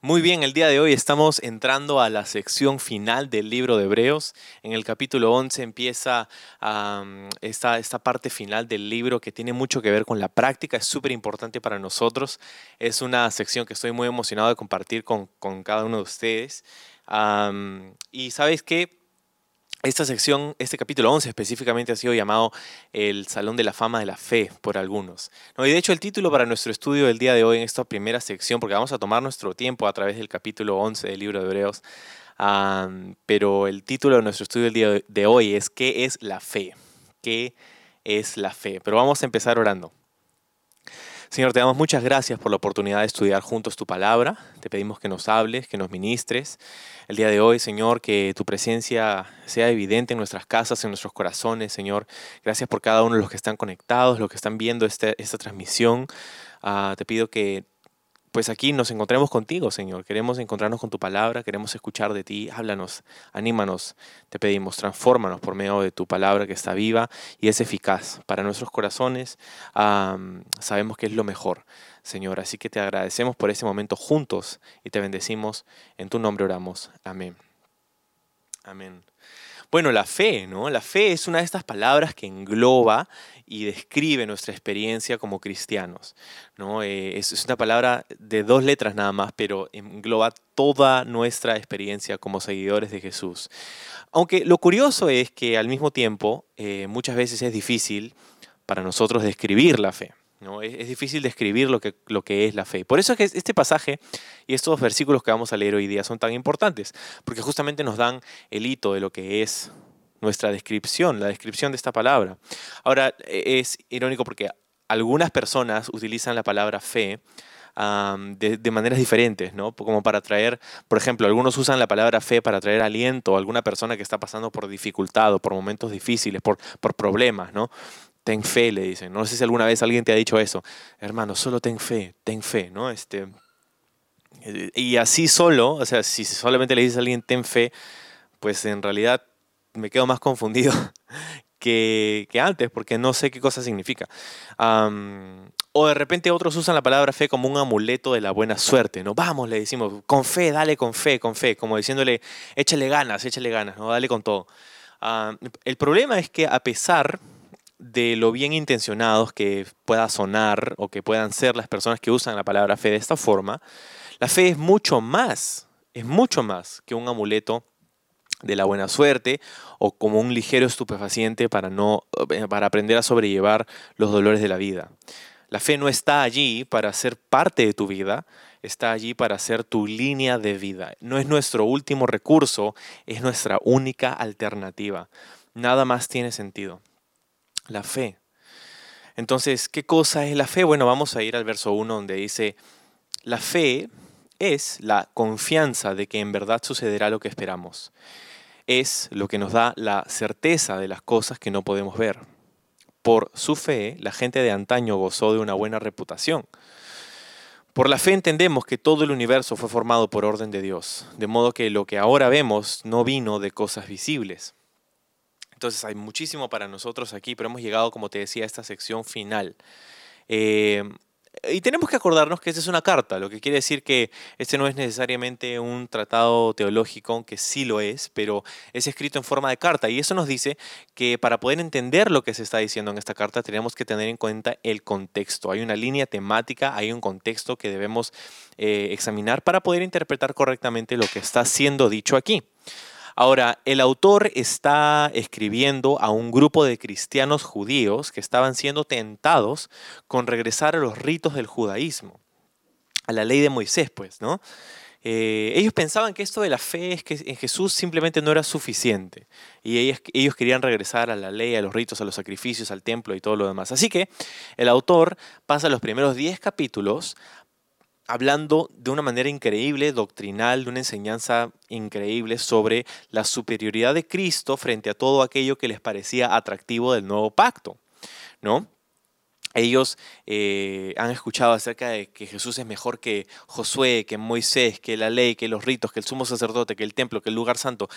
Muy bien, el día de hoy estamos entrando a la sección final del libro de Hebreos. En el capítulo 11 empieza esta, esta parte final del libro que tiene mucho que ver con la práctica, es súper importante para nosotros. Es una sección que estoy muy emocionado de compartir con, con cada uno de ustedes. y sabes qué, esta sección, este capítulo 11 específicamente ha sido llamado el Salón de la Fama de la Fe por algunos. ¿no? Y de hecho el título para nuestro estudio del día de hoy en esta primera sección, porque vamos a tomar nuestro tiempo a través del capítulo 11 del libro de Hebreos, pero el título de nuestro estudio del día de hoy es ¿Qué es la fe? ¿Qué es la fe? Pero vamos a empezar orando. Señor, te damos muchas gracias por la oportunidad de estudiar juntos tu palabra. Te pedimos que nos hables, que nos ministres. El día de hoy, Señor, que tu presencia sea evidente en nuestras casas, en nuestros corazones, Señor. Gracias por cada uno de los que están conectados, los que están viendo este, esta transmisión. Ah, te pido que pues aquí nos encontremos contigo, Señor. Queremos encontrarnos con tu palabra, queremos escuchar de ti. Háblanos, anímanos, te pedimos, transfórmanos por medio de tu palabra que está viva y es eficaz para nuestros corazones. sabemos que es lo mejor, Señor. Así que te agradecemos por ese momento juntos y te bendecimos. En tu nombre oramos. Amén. Amén. Bueno, la fe, ¿no? La fe es una de estas palabras que engloba y describe nuestra experiencia como cristianos, ¿no? Eh, es, una palabra de dos letras nada más, pero engloba toda nuestra experiencia como seguidores de Jesús. Aunque lo curioso es que al mismo tiempo eh, muchas veces es difícil para nosotros describir la fe. ¿No? Es, es, difícil describir lo que, lo que es la fe. Por eso es que este pasaje y estos versículos que vamos a leer hoy día son tan importantes, porque justamente nos dan el hito de lo que es nuestra descripción, la descripción de esta palabra. Ahora, e, es irónico porque algunas personas utilizan la palabra fe de, maneras diferentes, ¿no? Como para traer, por ejemplo, algunos usan la palabra fe para traer aliento a alguna persona que está pasando por dificultad o por momentos difíciles, por, por problemas, ¿no? Ten fe, le dicen. No sé si alguna vez alguien te ha dicho eso. Hermano, solo ten fe, ten fe, ¿no? Este, y así solo, o sea, si solamente le dices a alguien ten fe, pues en realidad me quedo más confundido que, antes, porque no sé qué cosa significa. o de repente otros usan la palabra fe como un amuleto de la buena suerte, ¿no? Vamos, le decimos, con fe, dale con fe, con fe, como diciéndole, échale ganas, échale ganas, ¿no? Dale con todo. el problema es que a pesar de lo bien intencionados que pueda sonar o que puedan ser las personas que usan la palabra fe de esta forma, la fe es mucho más, es mucho más que un amuleto de la buena suerte o como un ligero estupefaciente para, no, eh, para aprender a sobrellevar los dolores de la vida. La fe no está allí para ser parte de tu vida, está allí para ser tu línea de vida. No es nuestro último recurso, es nuestra única alternativa. Nada más tiene sentido la fe. Entonces, ¿qué cosa es la fe? Bueno, vamos a ir al verso 1 donde dice, la fe es la confianza de que en verdad sucederá lo que esperamos. Es lo que nos da la certeza de las cosas que no podemos ver. Por su fe, la gente de antaño gozó de una buena reputación. Por la fe entendemos que todo el universo fue formado por orden de Dios, de modo que lo que ahora vemos no vino de cosas visibles. Entonces hay muchísimo para nosotros aquí, pero hemos llegado, como te decía, a esta sección final. Eh, y tenemos que acordarnos que esta es una carta, lo que quiere decir que este no es necesariamente un tratado teológico, aunque sí lo es, pero es escrito en forma de carta. Y eso nos dice que para poder entender lo que se está diciendo en esta carta tenemos que tener en cuenta el contexto. Hay una línea temática, hay un contexto que debemos eh, examinar para poder interpretar correctamente lo que está siendo dicho aquí. Ahora, el autor está escribiendo a un grupo de cristianos judíos que estaban siendo tentados con regresar a los ritos del judaísmo, a la ley de Moisés, pues, ¿no? Eh, ellos pensaban que esto de la fe es que en Jesús simplemente no era suficiente. Y ellos, ellos, querían regresar a la ley, a los ritos, a los sacrificios, al templo y todo lo demás. Así que el autor pasa los primeros 10 capítulos hablando de una manera increíble, doctrinal, de una enseñanza increíble sobre la superioridad de Cristo frente a todo aquello que les parecía atractivo del nuevo pacto, ¿no? ellos eh, han escuchado acerca de que Jesús es mejor que Josué, que Moisés, que la ley, que los ritos, que el sumo sacerdote, que el templo, que el lugar santo.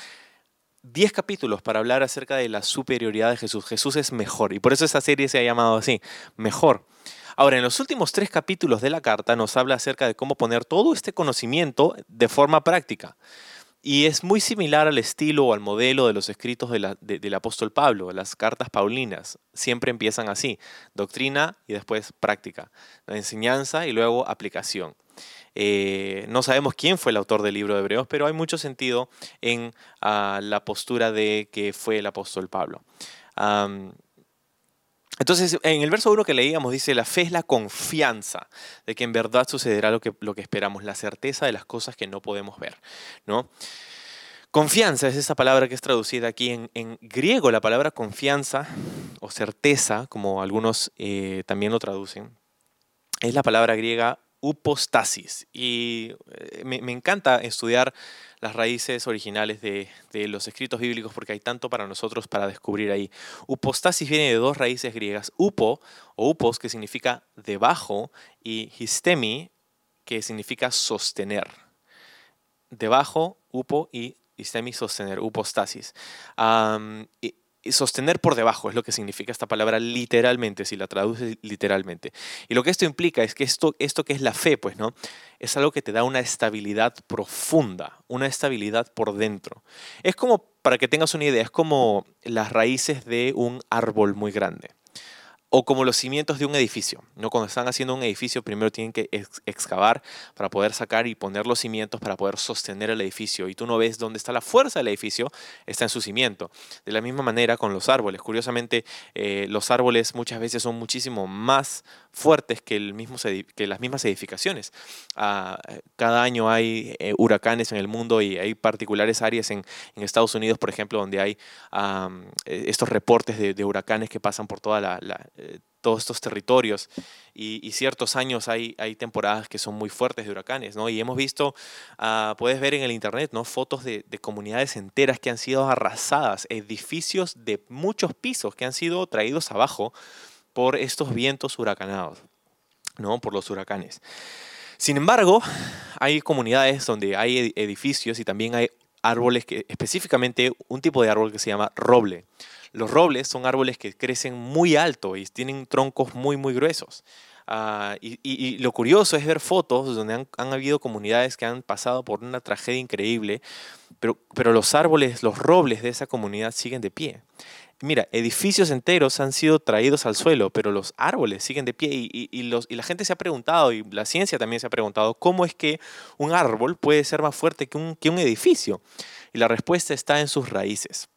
Diez capítulos para hablar acerca de la superioridad de Jesús. Jesús es mejor y por eso esta serie se ha llamado así, mejor. Ahora, en los últimos tres capítulos de la carta nos habla acerca de cómo poner todo este conocimiento de forma práctica. Y es muy similar al estilo o al modelo de los escritos del apóstol Pablo, las cartas paulinas. Siempre empiezan así, doctrina y después práctica, enseñanza y luego aplicación. Eh, no sabemos quién fue el autor del libro de Hebreos, pero hay mucho sentido en ah, la postura de que fue el apóstol Pablo. Entonces, en el verso 1 que leíamos dice, la fe es la confianza de que en verdad sucederá lo que, lo que esperamos, la certeza de las cosas que no podemos ver. ¿no? Confianza es esa palabra que es traducida aquí en, griego. La palabra confianza o certeza, como algunos eh, también lo traducen, es la palabra griega upostasis. Y eh, me, encanta estudiar las raíces originales de, los escritos bíblicos porque hay tanto para nosotros para descubrir ahí. Upostasis viene de dos raíces griegas, upo o upos, que significa debajo, y histemi, que significa sostener. Debajo, upo y histemi, sostener, upostasis sostener por debajo es lo que significa esta palabra literalmente, si la traduces literalmente. Y lo que esto implica es que esto, esto que es la fe, pues, ¿no? Es algo que te da una estabilidad profunda, una estabilidad por dentro. Es como, para que tengas una idea, es como las raíces de un árbol muy grande o como los cimientos de un edificio. ¿no? Cuando están haciendo un edificio, primero tienen que excavar para poder sacar y poner los cimientos para poder sostener el edificio. Y tú no ves dónde está la fuerza del edificio, está en su cimiento. De la misma manera con los árboles. Curiosamente, eh, los árboles muchas veces son muchísimo más fuertes que, el mismo, que las mismas edificaciones. Ah, cada año hay eh, huracanes en el mundo y hay particulares áreas en, Estados Unidos, por ejemplo, donde hay e, estos reportes de, huracanes que pasan por toda la eh, todos estos territorios y, ciertos años hay, hay temporadas que son muy fuertes de huracanes, ¿no? Y hemos visto, ah, puedes ver en el internet, ¿no? Fotos de, comunidades enteras que han sido arrasadas, edificios de muchos pisos que han sido traídos abajo por estos vientos huracanados, ¿no? Por los huracanes. Sin embargo, hay comunidades donde hay edificios y también hay árboles que, específicamente un tipo de árbol que se llama roble. Los robles son árboles que crecen muy alto y tienen troncos muy, muy gruesos. Ah, y, lo curioso es ver fotos donde han, habido comunidades que han pasado por una tragedia increíble, pero, pero los árboles, los robles de esa comunidad siguen de pie. Mira, edificios enteros han sido traídos al suelo, pero los árboles siguen de pie y, los, y la gente se ha preguntado, y la ciencia también se ha preguntado, ¿cómo es que un árbol puede ser más fuerte que un, que un edificio? Y la respuesta está en sus raíces.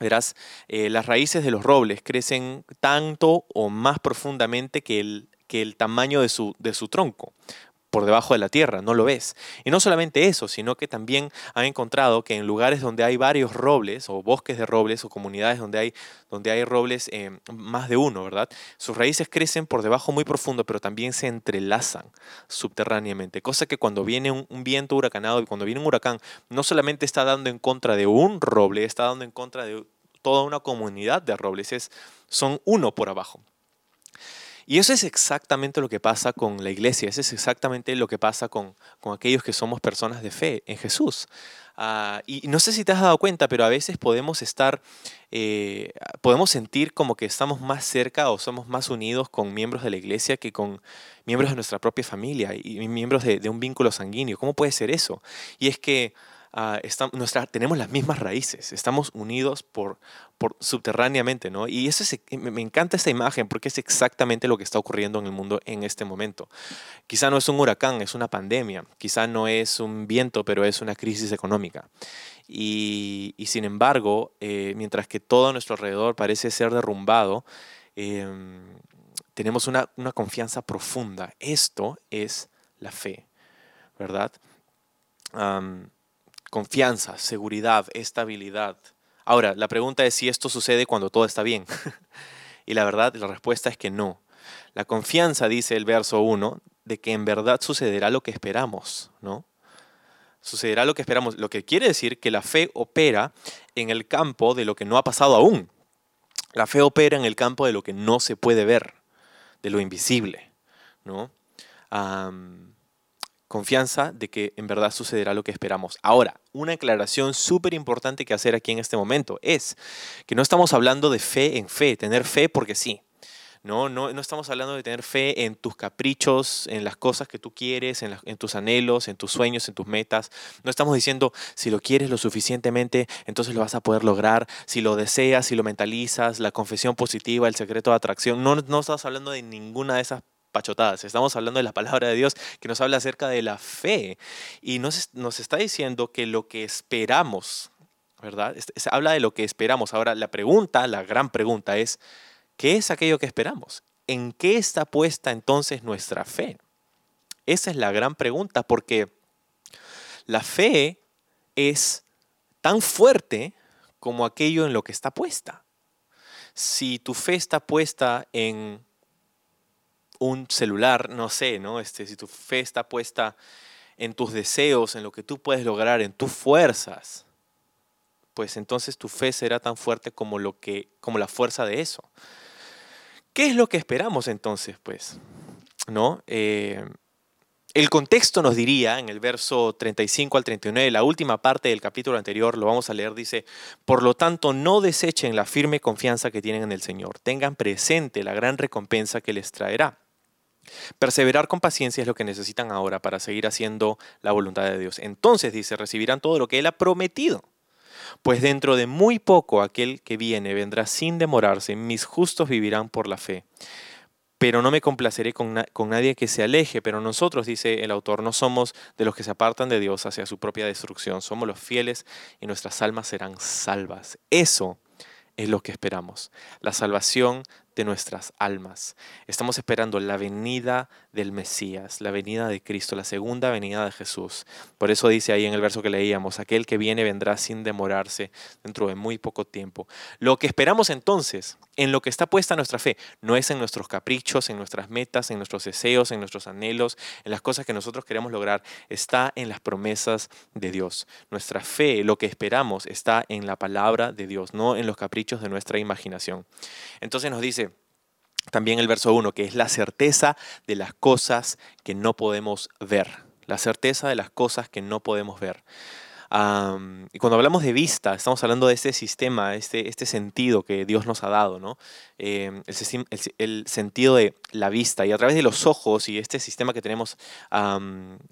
Verás, eh, las raíces de los robles crecen tanto o más profundamente que el, que el tamaño de su, de su tronco por debajo de la tierra, no lo ves. Y no solamente eso, sino que también han encontrado que en lugares donde hay varios robles o bosques de robles o comunidades donde hay, donde hay robles, eh, más de uno, ¿verdad? Sus raíces crecen por debajo muy profundo, pero también se entrelazan subterráneamente. Cosa que cuando viene un, viento huracanado y cuando viene un huracán, no solamente está dando en contra de un roble, está dando en contra de toda una comunidad de robles, es, son uno por abajo. Y eso es exactamente lo que pasa con la iglesia, eso es exactamente lo que pasa con, con aquellos que somos personas de fe en Jesús. Ah, y no sé si te has dado cuenta, pero a veces podemos estar, eh, podemos sentir como que estamos más cerca o somos más unidos con miembros de la iglesia que con miembros de nuestra propia familia y miembros de, de un vínculo sanguíneo. ¿Cómo puede ser eso? Y es que Ah, tenemos las mismas raíces, estamos unidos por, por subterráneamente, ¿no? Y eso me encanta esta imagen porque es exactamente lo que está ocurriendo en el mundo en este momento. Quizá no es un huracán, es una pandemia, quizá no es un viento, pero es una crisis económica. Y, sin embargo, eh, mientras que todo a nuestro alrededor parece ser derrumbado, em, tenemos una, una confianza profunda. Esto es la fe, ¿verdad? Confianza, seguridad, estabilidad. Ahora, la pregunta es si esto sucede cuando todo está bien. y la verdad, la respuesta es que no. La confianza, dice el verso 1, de que en verdad sucederá lo que esperamos, ¿no? Sucederá lo que esperamos, lo que quiere decir que la fe opera en el campo de lo que no ha pasado aún. La fe opera en el campo de lo que no se puede ver, de lo invisible, ¿no? Confianza de que en verdad sucederá lo que esperamos. Ahora, una aclaración súper importante que hacer aquí en este momento es que no estamos hablando de fe en fe, tener fe porque sí. No, no, no estamos hablando de tener fe en tus caprichos, en las cosas que tú quieres, en, en, tus anhelos, en tus sueños, en tus metas. No estamos diciendo si lo quieres lo suficientemente, entonces lo vas a poder lograr. Si lo deseas, si lo mentalizas, la confesión positiva, el secreto de atracción. No, no estamos hablando de ninguna de esas pachotadas. Estamos hablando de la palabra de Dios que nos habla acerca de la fe y nos, nos está diciendo que lo que esperamos, ¿verdad? Se habla de lo que esperamos. Ahora, la pregunta, la gran pregunta es, ¿qué es aquello que esperamos? ¿En qué está puesta entonces nuestra fe? Esa es la gran pregunta porque la fe es tan fuerte como aquello en lo que está puesta. Si tu fe está puesta en un celular, no sé, ¿no? Este, si tu fe está puesta en tus deseos, en lo que tú puedes lograr, en tus fuerzas, pues entonces tu fe será tan fuerte como, lo que, como la fuerza de eso. ¿Qué es lo que esperamos entonces, pues? ¿No? Eh, el contexto nos diría, en el verso 35 al 39, la última parte del capítulo anterior, lo vamos a leer, dice, por lo tanto, no desechen la firme confianza que tienen en el Señor, tengan presente la gran recompensa que les traerá. Perseverar con paciencia es lo que necesitan ahora para seguir haciendo la voluntad de Dios. Entonces, dice, recibirán todo lo que Él ha prometido. Pues dentro de muy poco aquel que viene vendrá sin demorarse, mis justos vivirán por la fe. Pero no me complaceré con, con, nadie que se aleje, pero nosotros, dice el autor, no somos de los que se apartan de Dios hacia su propia destrucción, somos los fieles y nuestras almas serán salvas. Eso es lo que esperamos, la salvación nuestras almas. Estamos esperando la venida del Mesías, la venida de Cristo, la segunda venida de Jesús. Por eso dice ahí en el verso que leíamos, aquel que viene vendrá sin demorarse dentro de muy poco tiempo. Lo que esperamos entonces, en lo que está puesta nuestra fe, no es en nuestros caprichos, en nuestras metas, en nuestros deseos, en nuestros anhelos, en las cosas que nosotros queremos lograr, está en las promesas de Dios. Nuestra fe, lo que esperamos, está en la palabra de Dios, no en los caprichos de nuestra imaginación. Entonces nos dice, también el verso 1, que es la certeza de las cosas que no podemos ver. La certeza de las cosas que no podemos ver. y cuando hablamos de vista, estamos hablando de este sistema, este, este sentido que Dios nos ha dado, ¿no? Em, el, sentido de la vista. Y a través de los ojos y este sistema que tenemos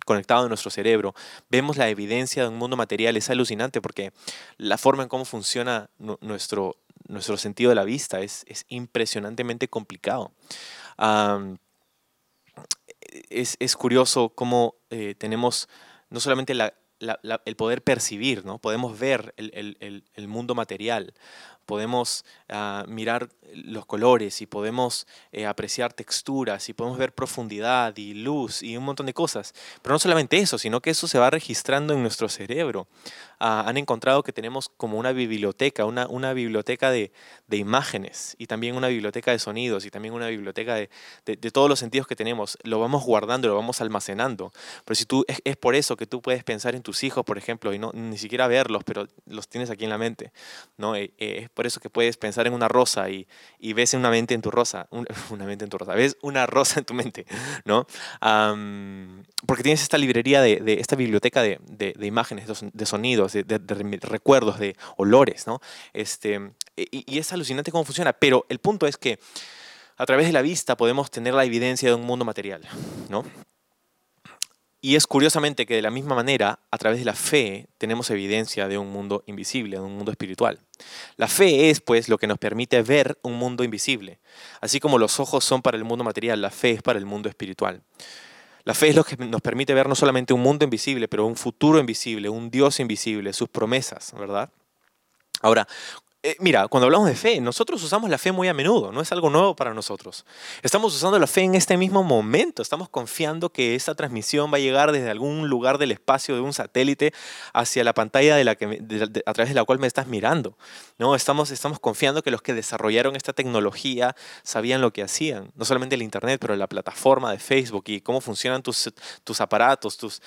conectado en nuestro cerebro, vemos la evidencia de un mundo material. Es alucinante porque la forma en cómo funciona nuestro, nuestro sentido de la vista es, impresionantemente complicado. es, curioso cómo eh, tenemos no solamente el poder percibir, ¿no? podemos ver el mundo material, podemos ah, mirar los colores y podemos eh, apreciar texturas y podemos ver profundidad y luz y un montón de cosas. Pero no solamente eso, sino que eso se va registrando en nuestro cerebro. Ah, han encontrado que tenemos como una biblioteca, una, una biblioteca de, de, imágenes y también una biblioteca de sonidos y también una biblioteca de, de, todos los sentidos que tenemos. Lo vamos guardando, lo vamos almacenando. Pero si tú, es, es, por eso que tú puedes pensar en tus hijos, por ejemplo, y no ni siquiera verlos, pero los tienes aquí en la mente. ¿no? Eh, eh, por eso que puedes pensar en una rosa y, y ves una mente en tu rosa, una mente en tu rosa, ves una rosa en tu mente, ¿no? porque tienes esta librería de, esta biblioteca de, de, imágenes, de sonidos, de, recuerdos, de olores, ¿no? Este, y, y es alucinante cómo funciona, pero el punto es que a través de la vista podemos tener la evidencia de un mundo material, ¿no? Y es curiosamente que de la misma manera, a través de la fe, tenemos evidencia de un mundo invisible, de un mundo espiritual. La fe es, pues, lo que nos permite ver un mundo invisible. Así como los ojos son para el mundo material, la fe es para el mundo espiritual. La fe es lo que nos permite ver no solamente un mundo invisible, pero un futuro invisible, un Dios invisible, sus promesas, ¿verdad? Ahora, eh, mira, cuando hablamos de fe, nosotros usamos la fe muy a menudo, no es algo nuevo para nosotros. Estamos usando la fe en este mismo momento, estamos confiando que esta transmisión va a llegar desde algún lugar del espacio de un satélite hacia la pantalla a través de la cual me estás mirando. ¿no? Estamos, confiando que los que desarrollaron esta tecnología sabían lo que hacían, no solamente el Internet, pero la plataforma de Facebook y cómo funcionan tus, tus aparatos, tus,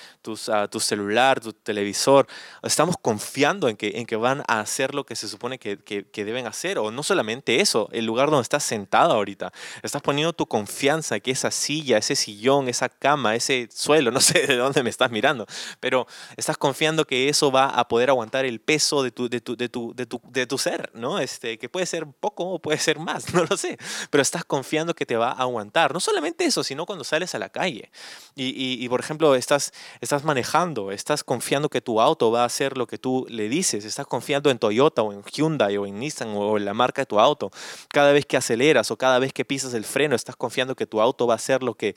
uh, tu celular, tu televisor. Estamos confiando en que van a hacer lo que se supone que que, deben hacer. O no solamente eso, el lugar donde estás sentado ahorita. Estás poniendo tu confianza que esa silla, ese sillón, esa cama, ese suelo, no sé de dónde me estás mirando, pero estás confiando que eso va a poder aguantar el peso de tu, de tu, de tu, de tu, de tu ser, ¿no? Este, que puede ser poco o puede ser más, no lo sé. Pero estás confiando que te va a aguantar. No solamente eso, sino cuando sales a la calle. Y, y, y por ejemplo, estás, estás manejando, estás confiando que tu auto va a hacer lo que tú le dices, estás confiando en Toyota o en Hyundai o en Nissan o en la marca de tu auto. Cada vez que aceleras o cada vez que pisas el freno, estás confiando que tu auto va a hacer lo que,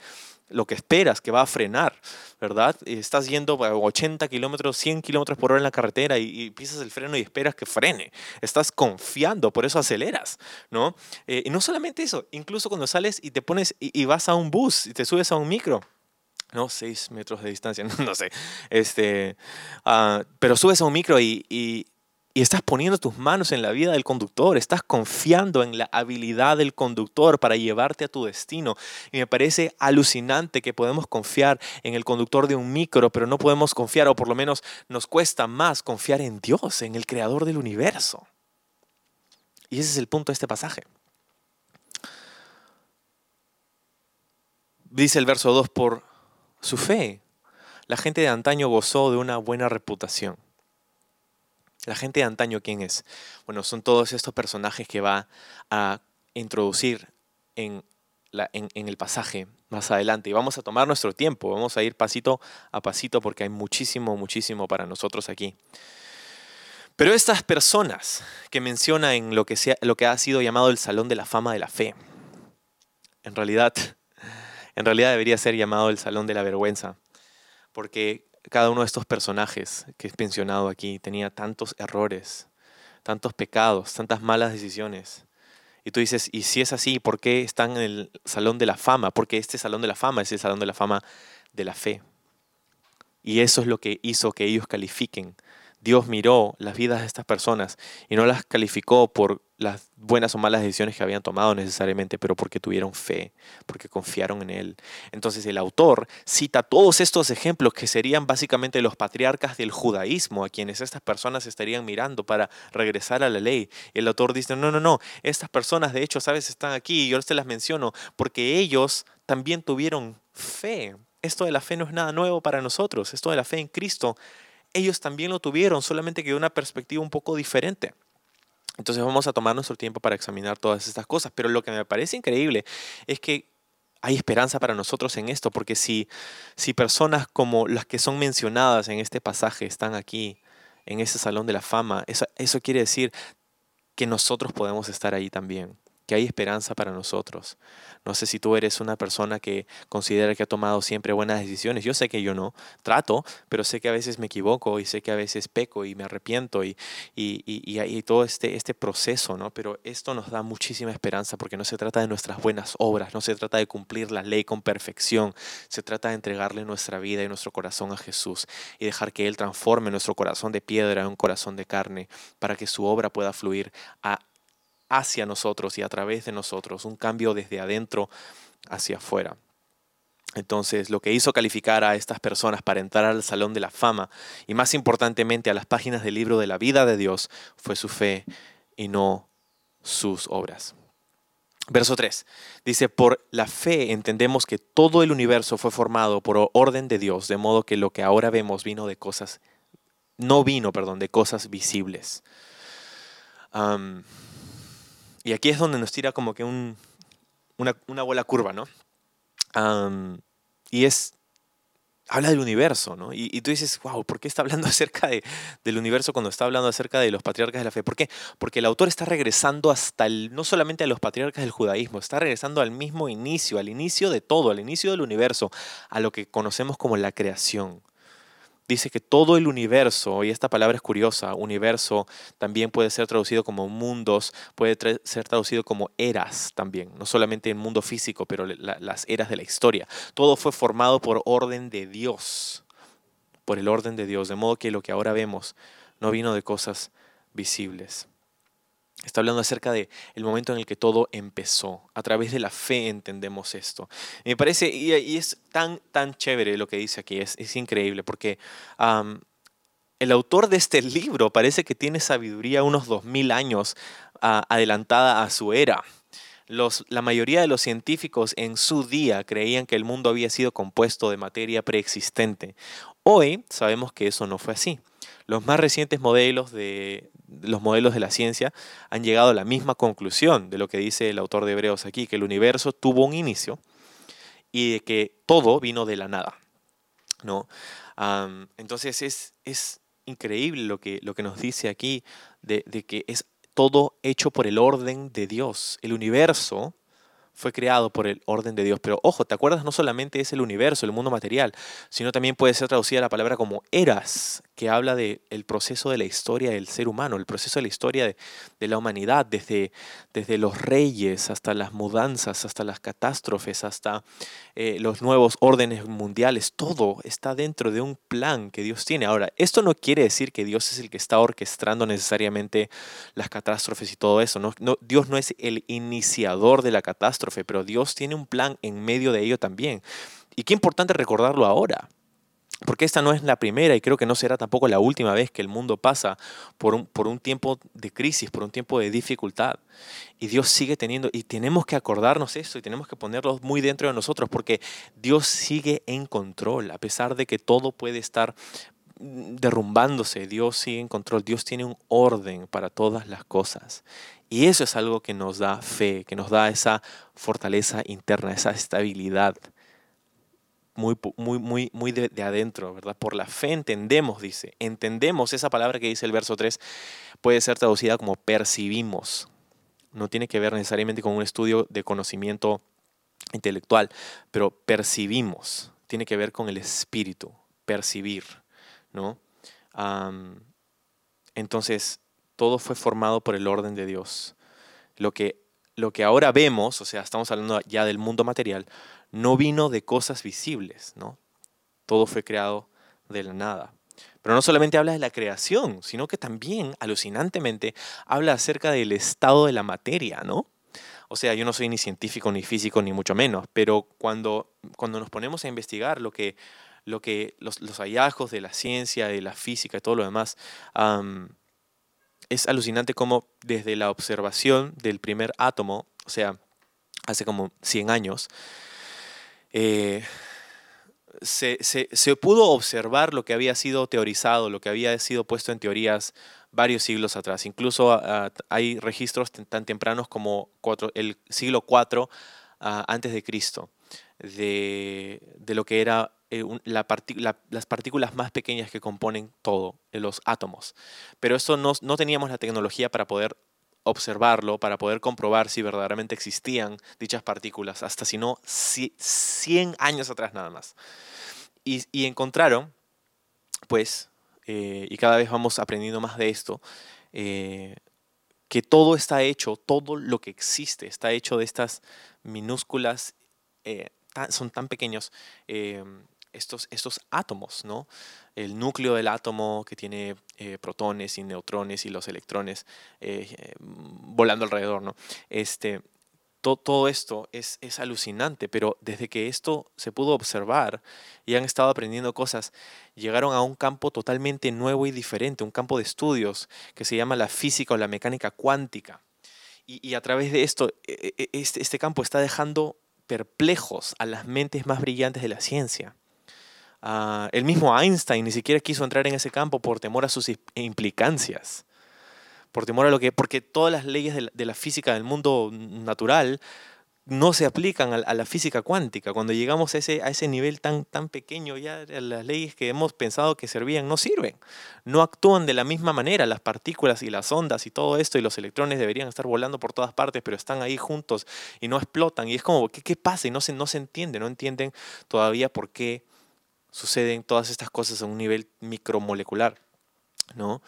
lo que esperas, que va a frenar, ¿verdad? Estás yendo a 80 kilómetros, 100 kilómetros por hora en la carretera y, pisas el freno y esperas que frene. Estás confiando, por eso aceleras, ¿no? Eh, y no solamente eso, incluso cuando sales y te pones y, vas a un bus y te subes a un micro, ¿no? Seis metros de distancia, no, sé. Este, uh, pero subes a un micro y, y estás poniendo tus manos en la vida del conductor, estás confiando en la habilidad del conductor para llevarte a tu destino. Y me parece alucinante que podemos confiar en el conductor de un micro, pero no podemos confiar, o por lo menos nos cuesta más confiar en Dios, en el creador del universo. Y ese es el punto de este pasaje. Dice el verso 2, por su fe, la gente de antaño gozó de una buena reputación. La gente de antaño, ¿quién es? Bueno, son todos estos personajes que va a introducir en, el pasaje más adelante. Y vamos a tomar nuestro tiempo, vamos a ir pasito a pasito porque hay muchísimo, muchísimo para nosotros aquí. Pero estas personas que menciona en lo que, lo que ha sido llamado el Salón de la Fama de la Fe, en realidad, en realidad debería ser llamado el Salón de la Vergüenza, porque cada uno de estos personajes que he mencionado aquí tenía tantos errores, tantos pecados, tantas malas decisiones. Y tú dices, ¿y si es así, por qué están en el Salón de la Fama? Porque este Salón de la Fama es el Salón de la Fama de la fe. Y eso es lo que hizo que ellos califiquen Dios miró las vidas de estas personas y no las calificó por las buenas o malas decisiones que habían tomado necesariamente, pero porque tuvieron fe, porque confiaron en Él. Entonces el autor cita todos estos ejemplos que serían básicamente los patriarcas del judaísmo, a quienes estas personas estarían mirando para regresar a la ley. El autor dice, no, no, no, estas personas de hecho, sabes, están aquí y yo te las menciono porque ellos también tuvieron fe. Esto de la fe no es nada nuevo para nosotros, esto de la fe en Cristo ellos también lo tuvieron, solamente que de una perspectiva un poco diferente. Entonces vamos a tomar nuestro tiempo para examinar todas estas cosas. Pero lo que me parece increíble es que hay esperanza para nosotros en esto, porque si, si personas como las que son mencionadas en este pasaje están aquí, en ese salón de la fama, eso, eso quiere decir que nosotros podemos estar ahí también hay esperanza para nosotros. No sé si tú eres una persona que considera que ha tomado siempre buenas decisiones. Yo sé que yo no, trato, pero sé que a veces me equivoco y sé que a veces peco y me arrepiento y, y, y, y todo este, este proceso, ¿no? Pero esto nos da muchísima esperanza porque no se trata de nuestras buenas obras, no se trata de cumplir la ley con perfección, se trata de entregarle nuestra vida y nuestro corazón a Jesús y dejar que Él transforme nuestro corazón de piedra en un corazón de carne para que su obra pueda fluir a hacia nosotros y a través de nosotros, un cambio desde adentro hacia afuera. Entonces, lo que hizo calificar a estas personas para entrar al Salón de la Fama y más importantemente a las páginas del libro de la vida de Dios fue su fe y no sus obras. Verso 3 dice, por la fe entendemos que todo el universo fue formado por orden de Dios, de modo que lo que ahora vemos vino de cosas, no vino, perdón, de cosas visibles. Y aquí es donde nos tira como que un, una, una, bola curva, ¿no? y es, habla del universo, ¿no? Y, y, tú dices, wow, ¿por qué está hablando acerca de, del universo cuando está hablando acerca de los patriarcas de la fe? ¿Por qué? Porque el autor está regresando hasta el, no solamente a los patriarcas del judaísmo, está regresando al mismo inicio, al inicio de todo, al inicio del universo, a lo que conocemos como la creación dice que todo el universo, y esta palabra es curiosa, universo también puede ser traducido como mundos, puede ser traducido como eras también, no solamente el mundo físico, pero las eras de la historia. Todo fue formado por orden de Dios, por el orden de Dios, de modo que lo que ahora vemos no vino de cosas visibles. Está hablando acerca de el momento en el que todo empezó. A través de la fe entendemos esto. me parece, y, es tan, tan chévere lo que dice aquí, es, es increíble, porque el autor de este libro parece que tiene sabiduría unos 2000 años adelantada a su era. La mayoría de los científicos en su día creían que el mundo había sido compuesto de materia preexistente. Hoy sabemos que eso no fue así. Los más recientes modelos de, los modelos de la ciencia han llegado a la misma conclusión de lo que dice el autor de Hebreos aquí, que el universo tuvo un inicio y de que todo vino de la nada. ¿no? entonces es, es increíble lo que, lo que nos dice aquí de, de que es todo hecho por el orden de Dios. El universo fue creado por el orden de Dios. Pero ojo, ¿te acuerdas? No solamente es el universo, el mundo material, sino también puede ser traducida la palabra como eras, que habla del el proceso de la historia del ser humano, el proceso de la historia de, de, la humanidad, desde, los reyes hasta las mudanzas, hasta las catástrofes, hasta eh, los nuevos órdenes mundiales. Todo está dentro de un plan que Dios tiene. Ahora, esto no quiere decir que Dios es el que está orquestando necesariamente las catástrofes y todo eso. Dios no es el iniciador de la catástrofe, pero Dios tiene un plan en medio de ello también. Y qué importante recordarlo ahora. Porque esta no es la primera y creo que no será tampoco la última vez que el mundo pasa por un, por un tiempo de crisis, por un tiempo de dificultad. Y Dios sigue teniendo, y tenemos que acordarnos eso y tenemos que ponerlo muy dentro de nosotros porque Dios sigue en control, a pesar de que todo puede estar derrumbándose, Dios sigue en control, Dios tiene un orden para todas las cosas. Y eso es algo que nos da fe, que nos da esa fortaleza interna, esa estabilidad muy, muy, muy, muy de, adentro, ¿verdad? Por la fe entendemos, dice, entendemos esa palabra que dice el verso 3, puede ser traducida como percibimos. No tiene que ver necesariamente con un estudio de conocimiento intelectual, pero percibimos, tiene que ver con el espíritu, percibir, ¿no? entonces, todo fue formado por el orden de Dios. Lo que, lo que ahora vemos, o sea, estamos hablando ya del mundo material, no vino de cosas visibles, ¿no? Todo fue creado de la nada. Pero no solamente habla de la creación, sino que también, alucinantemente, habla acerca del estado de la materia, ¿no? O sea, yo no soy ni científico, ni físico, ni mucho menos, pero cuando, cuando nos ponemos a investigar lo que, lo que los, hallazgos de la ciencia, de la física y todo lo demás, es alucinante cómo desde la observación del primer átomo, o sea, hace como 100 años, eh, se, pudo observar lo que había sido teorizado, lo que había sido puesto en teorías varios siglos atrás. Incluso hay registros tan tempranos como el siglo IV ah, antes de, lo que era eh, las partículas más pequeñas que componen todo, los átomos. Pero eso no, no teníamos la tecnología para poder observarlo para poder comprobar si verdaderamente existían dichas partículas, hasta si no 100 años atrás nada más. Y, encontraron, pues, eh, y cada vez vamos aprendiendo más de esto, eh, que todo está hecho, todo lo que existe está hecho de estas minúsculas, eh, son tan pequeños, estos, estos átomos, ¿no? El núcleo del átomo que tiene eh, protones y neutrones y los electrones eh, eh, volando alrededor, ¿no? Este, todo esto es, es, alucinante, pero desde que esto se pudo observar y han estado aprendiendo cosas, llegaron a un campo totalmente nuevo y diferente, un campo de estudios que se llama la física o la mecánica cuántica. Y, y a través de esto, e, e, este, este campo está dejando perplejos a las mentes más brillantes de la ciencia. Ah, el mismo Einstein ni siquiera quiso entrar en ese campo por temor a sus implicancias, por temor a lo que, porque todas las leyes de la, física del mundo natural no se aplican a, la física cuántica. Cuando llegamos a ese, a ese nivel tan, tan pequeño, ya las leyes que hemos pensado que servían no sirven. No actúan de la misma manera. Las partículas y las ondas y todo esto y los electrones deberían estar volando por todas partes, pero están ahí juntos y no explotan. Y es como, ¿qué, qué pasa? Y no se, no se entiende, no entienden todavía por qué suceden todas estas cosas a un nivel micromolecular, ¿no?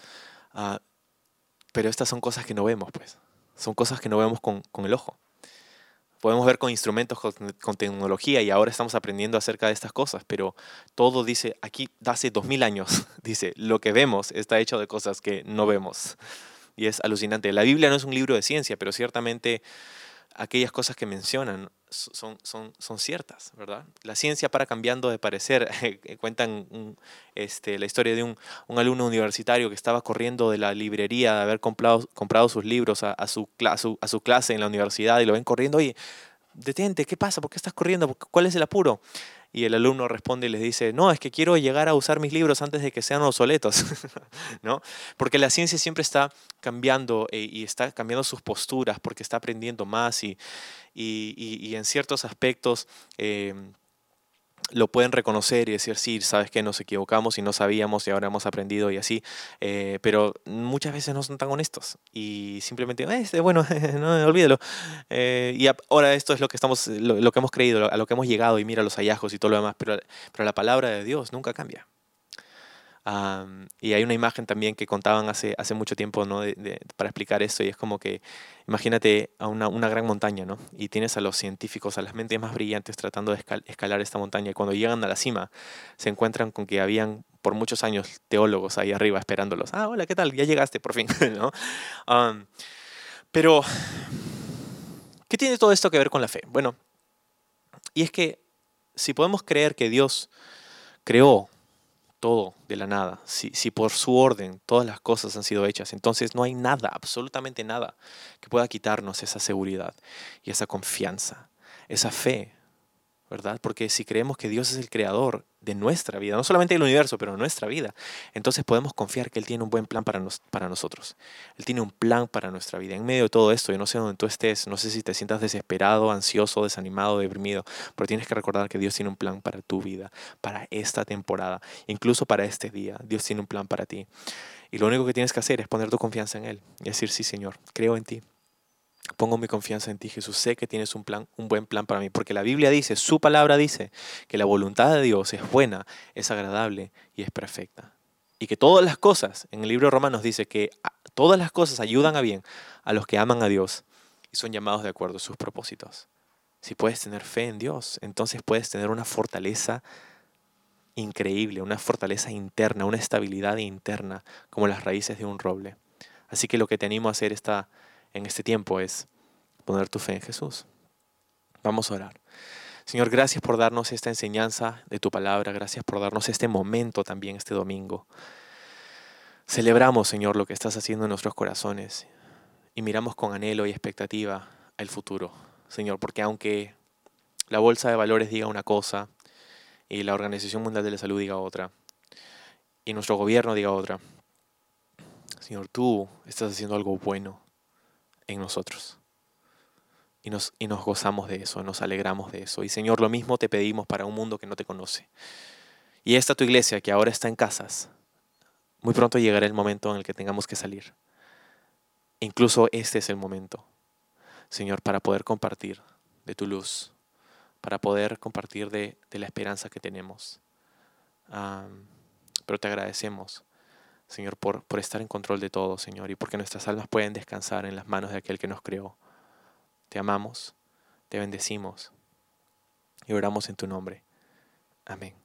Ah, pero estas son cosas que no vemos, pues. Son cosas que no vemos con, el ojo. Podemos ver con instrumentos, con, tecnología, y ahora estamos aprendiendo acerca de estas cosas, pero todo dice, aquí hace dos mil años, dice, lo que vemos está hecho de cosas que no vemos. Y es alucinante. La Biblia no es un libro de ciencia, pero ciertamente aquellas cosas que mencionan son, son, son ciertas, ¿verdad? La ciencia para cambiando de parecer. Cuentan este, la historia de un, alumno universitario que estaba corriendo de la librería de haber comprado, comprado sus libros a, a, su, a, su, a su clase en la universidad y lo ven corriendo, oye, detente, ¿qué pasa? ¿Por qué estás corriendo? ¿Cuál es el apuro? Y el alumno responde y les dice, no, es que quiero llegar a usar mis libros antes de que sean obsoletos, ¿no? Porque la ciencia siempre está cambiando eh, y está cambiando sus posturas porque está aprendiendo más y, y, en ciertos aspectos... Em, lo pueden reconocer y decir, sí, sabes que nos equivocamos y no sabíamos y ahora hemos aprendido y así, eh, pero muchas veces no son tan honestos y simplemente, eh, bueno, no, olvídalo. Eh, y ahora esto es lo que, estamos, lo, que hemos creído, a lo que hemos llegado y mira los hallazgos y todo lo demás, pero, pero la palabra de Dios nunca cambia y hay una imagen también que contaban hace, hace mucho tiempo ¿no? para explicar esto y es como que imagínate a una, una, gran montaña ¿no? y tienes a los científicos, a las mentes más brillantes tratando de escalar esta montaña y cuando llegan a la cima se encuentran con que habían por muchos años teólogos ahí arriba esperándolos. Ah, hola, ¿qué tal? Ya llegaste por fin. ¿no? pero, ¿qué tiene todo esto que ver con la fe? Bueno, y es que si podemos creer que Dios creó todo de la nada, si, si, por su orden todas las cosas han sido hechas, entonces no hay nada, absolutamente nada, que pueda quitarnos esa seguridad y esa confianza, esa fe ¿verdad? Porque si creemos que Dios es el creador de nuestra vida, no solamente del universo, pero de nuestra vida, entonces podemos confiar que Él tiene un buen plan para, nos, para nosotros. Él tiene un plan para nuestra vida. En medio de todo esto, yo no sé dónde tú estés, no sé si te sientas desesperado, ansioso, desanimado, deprimido, pero tienes que recordar que Dios tiene un plan para tu vida, para esta temporada, incluso para este día. Dios tiene un plan para ti. Y lo único que tienes que hacer es poner tu confianza en Él y decir, sí, Señor, creo en ti. Pongo mi confianza en ti, Jesús. Sé que tienes un plan, un buen plan para mí, porque la Biblia dice, su palabra dice que la voluntad de Dios es buena, es agradable y es perfecta. Y que todas las cosas, en el libro de Romanos dice que todas las cosas ayudan a bien a los que aman a Dios y son llamados de acuerdo a sus propósitos. Si puedes tener fe en Dios, entonces puedes tener una fortaleza increíble, una fortaleza interna, una estabilidad interna, como las raíces de un roble. Así que lo que te animo a hacer esta en este tiempo es poner tu fe en Jesús. Vamos a orar. Señor, gracias por darnos esta enseñanza de tu palabra, gracias por darnos este momento también este domingo. Celebramos, Señor, lo que estás haciendo en nuestros corazones y miramos con anhelo y expectativa al futuro, Señor, porque aunque la Bolsa de Valores diga una cosa y la Organización Mundial de la Salud diga otra y nuestro gobierno diga otra, Señor, tú estás haciendo algo bueno en nosotros. Y nos, y nos gozamos de eso, nos alegramos de eso. Y Señor, lo mismo te pedimos para un mundo que no te conoce. Y esta tu iglesia que ahora está en casas, muy pronto llegará el momento en el que tengamos que salir. Incluso este es el momento, Señor, para poder compartir de tu luz, para poder compartir de, la esperanza que tenemos. pero te agradecemos Señor, por, por estar en control de todo, Señor, y porque nuestras almas pueden descansar en las manos de aquel que nos creó. Te amamos, te bendecimos y oramos en tu nombre. Amén.